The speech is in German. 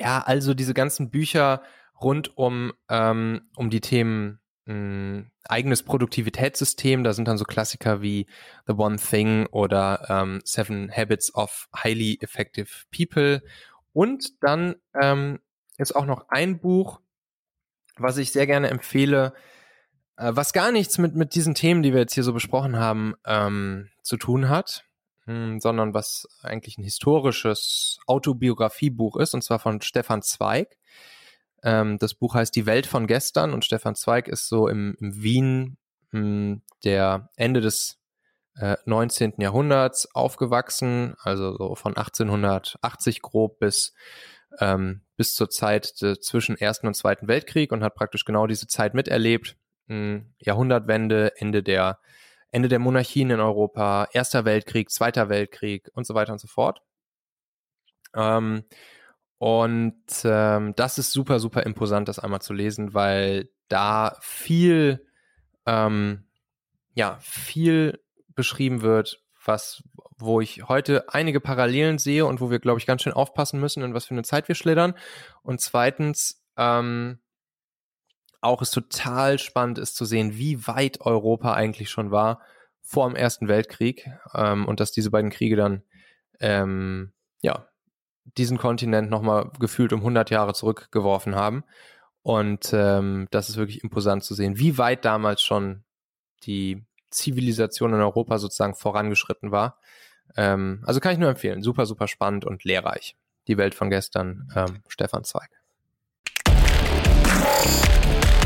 Ja, also diese ganzen Bücher rund um, ähm, um die Themen mh, hm, eigenes Produktivitätssystem, da sind dann so Klassiker wie The One Thing oder ähm, Seven Habits of Highly Effective People. Und dann ähm, ist auch noch ein Buch, was ich sehr gerne empfehle, äh, was gar nichts mit, mit diesen Themen, die wir jetzt hier so besprochen haben, ähm, zu tun hat, sondern was eigentlich ein historisches Autobiografiebuch ist, und zwar von Stefan Zweig. Ähm, das Buch heißt Die Welt von gestern und Stefan Zweig ist so im, im Wien mh, hm, der Ende des äh, 19. Jahrhunderts aufgewachsen, also so von 1880 grob bis ähm, bis zur Zeit de, zwischen Ersten und Zweiten Weltkrieg und hat praktisch genau diese Zeit miterlebt. Hm, Jahrhundertwende, Ende der, Ende der Monarchien in Europa, Erster Weltkrieg, Zweiter Weltkrieg und so weiter und so fort. Ähm, und ähm, das ist super, super imposant, das einmal zu lesen, weil da viel, ähm, ja, viel beschrieben wird, was, wo ich heute einige Parallelen sehe und wo wir, glaube ich, ganz schön aufpassen müssen, in was für eine Zeit wir schlittern. Und zweitens, ähm, auch es total spannend ist zu sehen, wie weit Europa eigentlich schon war vor dem Ersten Weltkrieg ähm, und dass diese beiden Kriege dann ähm, ja diesen Kontinent nochmal gefühlt um 100 Jahre zurückgeworfen haben. Und ähm, das ist wirklich imposant zu sehen, wie weit damals schon die Zivilisation in Europa sozusagen vorangeschritten war. Ähm, also kann ich nur empfehlen. Super, super spannend und lehrreich. Die Welt von gestern, ähm, Stefan Zweig. Thank you.